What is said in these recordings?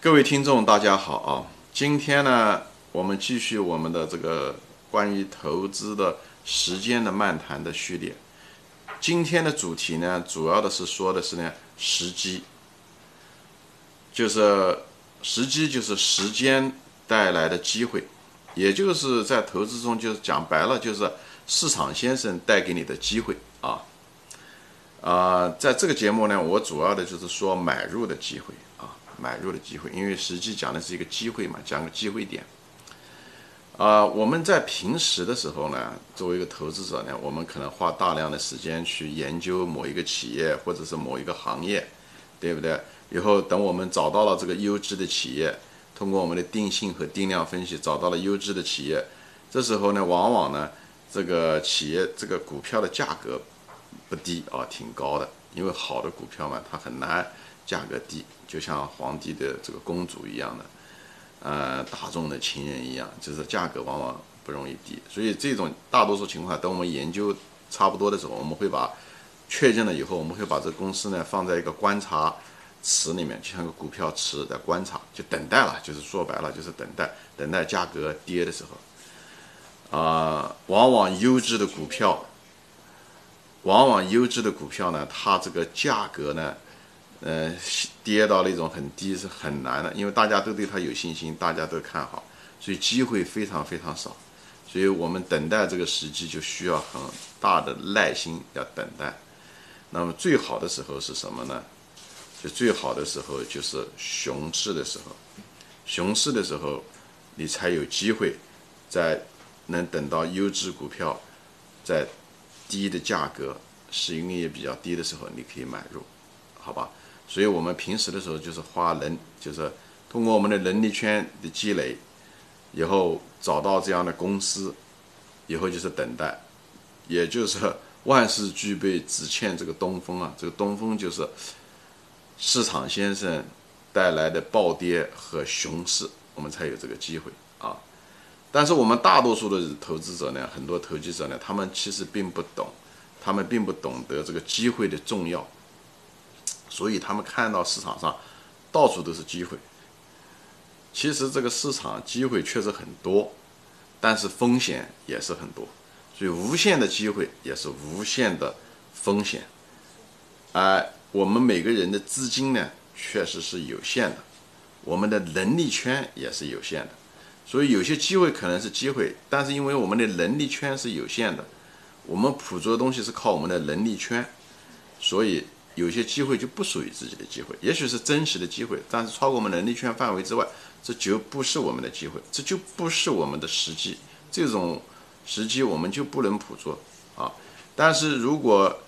各位听众，大家好啊！今天呢，我们继续我们的这个关于投资的时间的漫谈的序列。今天的主题呢，主要的是说的是呢时机，就是时机就是时间带来的机会，也就是在投资中，就是讲白了，就是市场先生带给你的机会啊。啊，在这个节目呢，我主要的就是说买入的机会啊。买入的机会，因为实际讲的是一个机会嘛，讲个机会点。啊，我们在平时的时候呢，作为一个投资者呢，我们可能花大量的时间去研究某一个企业或者是某一个行业，对不对？以后等我们找到了这个优质的企业，通过我们的定性和定量分析找到了优质的企业，这时候呢，往往呢，这个企业这个股票的价格不低啊，挺高的，因为好的股票嘛，它很难。价格低，就像皇帝的这个公主一样的，呃，大众的情人一样，就是价格往往不容易低。所以这种大多数情况，等我们研究差不多的时候，我们会把确认了以后，我们会把这公司呢放在一个观察池里面，就像个股票池在观察，就等待了，就是说白了就是等待，等待价格跌的时候，啊，往往优质的股票，往往优质的股票呢，它这个价格呢。呃，跌到那种很低是很难的，因为大家都对它有信心，大家都看好，所以机会非常非常少，所以我们等待这个时机就需要很大的耐心，要等待。那么最好的时候是什么呢？就最好的时候就是熊市的时候，熊市的时候你才有机会在能等到优质股票在低的价格、市盈率也比较低的时候，你可以买入，好吧？所以我们平时的时候就是花能，就是通过我们的能力圈的积累，以后找到这样的公司，以后就是等待，也就是万事俱备，只欠这个东风啊！这个东风就是市场先生带来的暴跌和熊市，我们才有这个机会啊！但是我们大多数的投资者呢，很多投机者呢，他们其实并不懂，他们并不懂得这个机会的重要。所以他们看到市场上到处都是机会，其实这个市场机会确实很多，但是风险也是很多，所以无限的机会也是无限的风险。而我们每个人的资金呢，确实是有限的，我们的能力圈也是有限的，所以有些机会可能是机会，但是因为我们的能力圈是有限的，我们捕捉的东西是靠我们的能力圈，所以。有些机会就不属于自己的机会，也许是真实的机会，但是超过我们能力圈范围之外，这就不是我们的机会，这就不是我们的时机。这种时机我们就不能捕捉啊！但是如果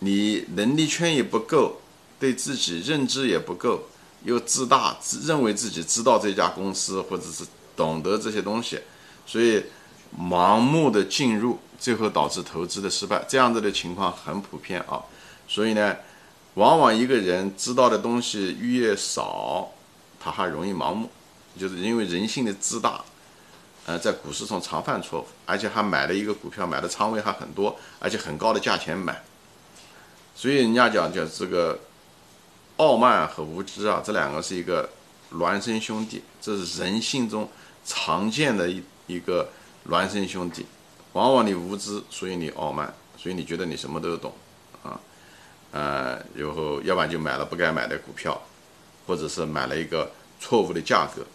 你能力圈也不够，对自己认知也不够，又自大，自认为自己知道这家公司或者是懂得这些东西，所以盲目的进入，最后导致投资的失败，这样子的情况很普遍啊！所以呢。往往一个人知道的东西越少，他还容易盲目，就是因为人性的自大，呃，在股市中常犯错误，而且还买了一个股票，买的仓位还很多，而且很高的价钱买，所以人家讲叫这个傲慢和无知啊，这两个是一个孪生兄弟，这是人性中常见的一一个孪生兄弟。往往你无知，所以你傲慢，所以你觉得你什么都懂啊。呃，然后要不然就买了不该买的股票，或者是买了一个错误的价格，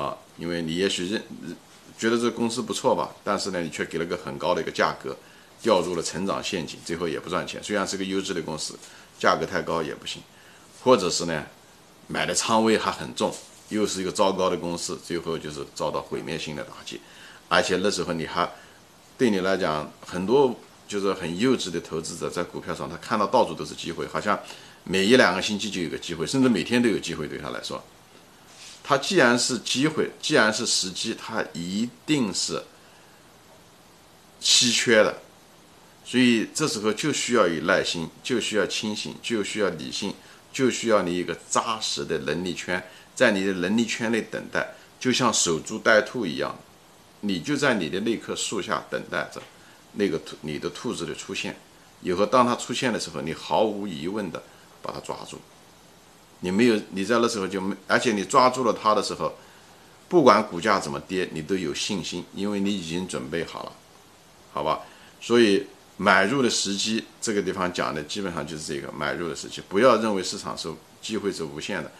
啊，因为你也许认觉得这公司不错吧，但是呢，你却给了个很高的一个价格，掉入了成长陷阱，最后也不赚钱。虽然是个优质的公司，价格太高也不行，或者是呢，买的仓位还很重，又是一个糟糕的公司，最后就是遭到毁灭性的打击，而且那时候你还对你来讲很多。就是很幼稚的投资者，在股票上，他看到到处都是机会，好像每一两个星期就有个机会，甚至每天都有机会。对他来说，他既然是机会，既然是时机，他一定是稀缺的。所以这时候就需要有耐心，就需要清醒，就需要理性，就需要你一个扎实的能力圈，在你的能力圈内等待，就像守株待兔一样，你就在你的那棵树下等待着。那个兔，你的兔子的出现，以后当它出现的时候，你毫无疑问的把它抓住，你没有，你在那时候就没，而且你抓住了它的时候，不管股价怎么跌，你都有信心，因为你已经准备好了，好吧？所以买入的时机，这个地方讲的基本上就是这个买入的时机，不要认为市场是机会是无限的，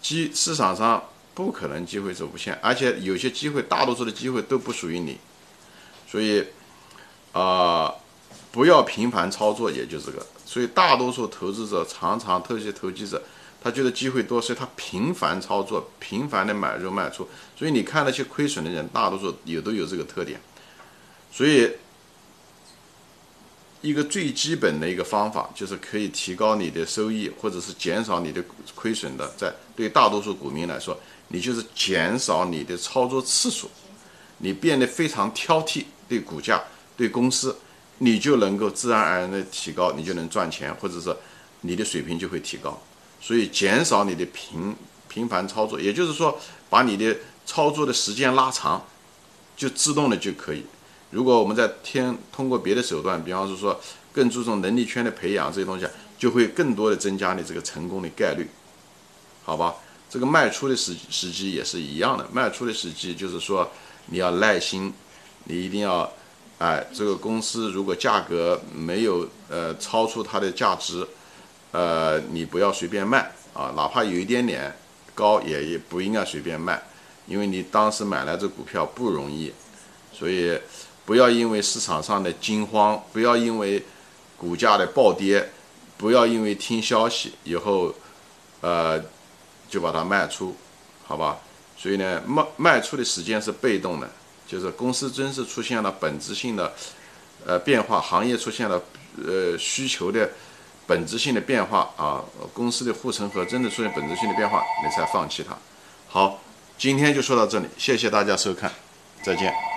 机市场上不可能机会是无限，而且有些机会，大多数的机会都不属于你，所以啊，不要频繁操作，也就这个。所以大多数投资者常常，特别投机者。他觉得机会多，所以他频繁操作，频繁的买入卖出。所以你看那些亏损的人，大多数也都有这个特点。所以，一个最基本的一个方法，就是可以提高你的收益，或者是减少你的亏损的。在对大多数股民来说，你就是减少你的操作次数，你变得非常挑剔，对股价、对公司，你就能够自然而然的提高，你就能赚钱，或者是你的水平就会提高。所以减少你的频频繁操作，也就是说，把你的操作的时间拉长，就自动的就可以。如果我们在天通过别的手段，比方是说更注重能力圈的培养这些东西，就会更多的增加你这个成功的概率，好吧？这个卖出的时时机也是一样的，卖出的时机就是说你要耐心，你一定要，哎，这个公司如果价格没有呃超出它的价值。呃，你不要随便卖啊，哪怕有一点点高，也也不应该随便卖，因为你当时买来这股票不容易，所以不要因为市场上的惊慌，不要因为股价的暴跌，不要因为听消息以后，呃，就把它卖出，好吧？所以呢，卖卖出的时间是被动的，就是公司真是出现了本质性的呃变化，行业出现了呃需求的。本质性的变化啊，公司的护城河真的出现本质性的变化，你才放弃它。好，今天就说到这里，谢谢大家收看，再见。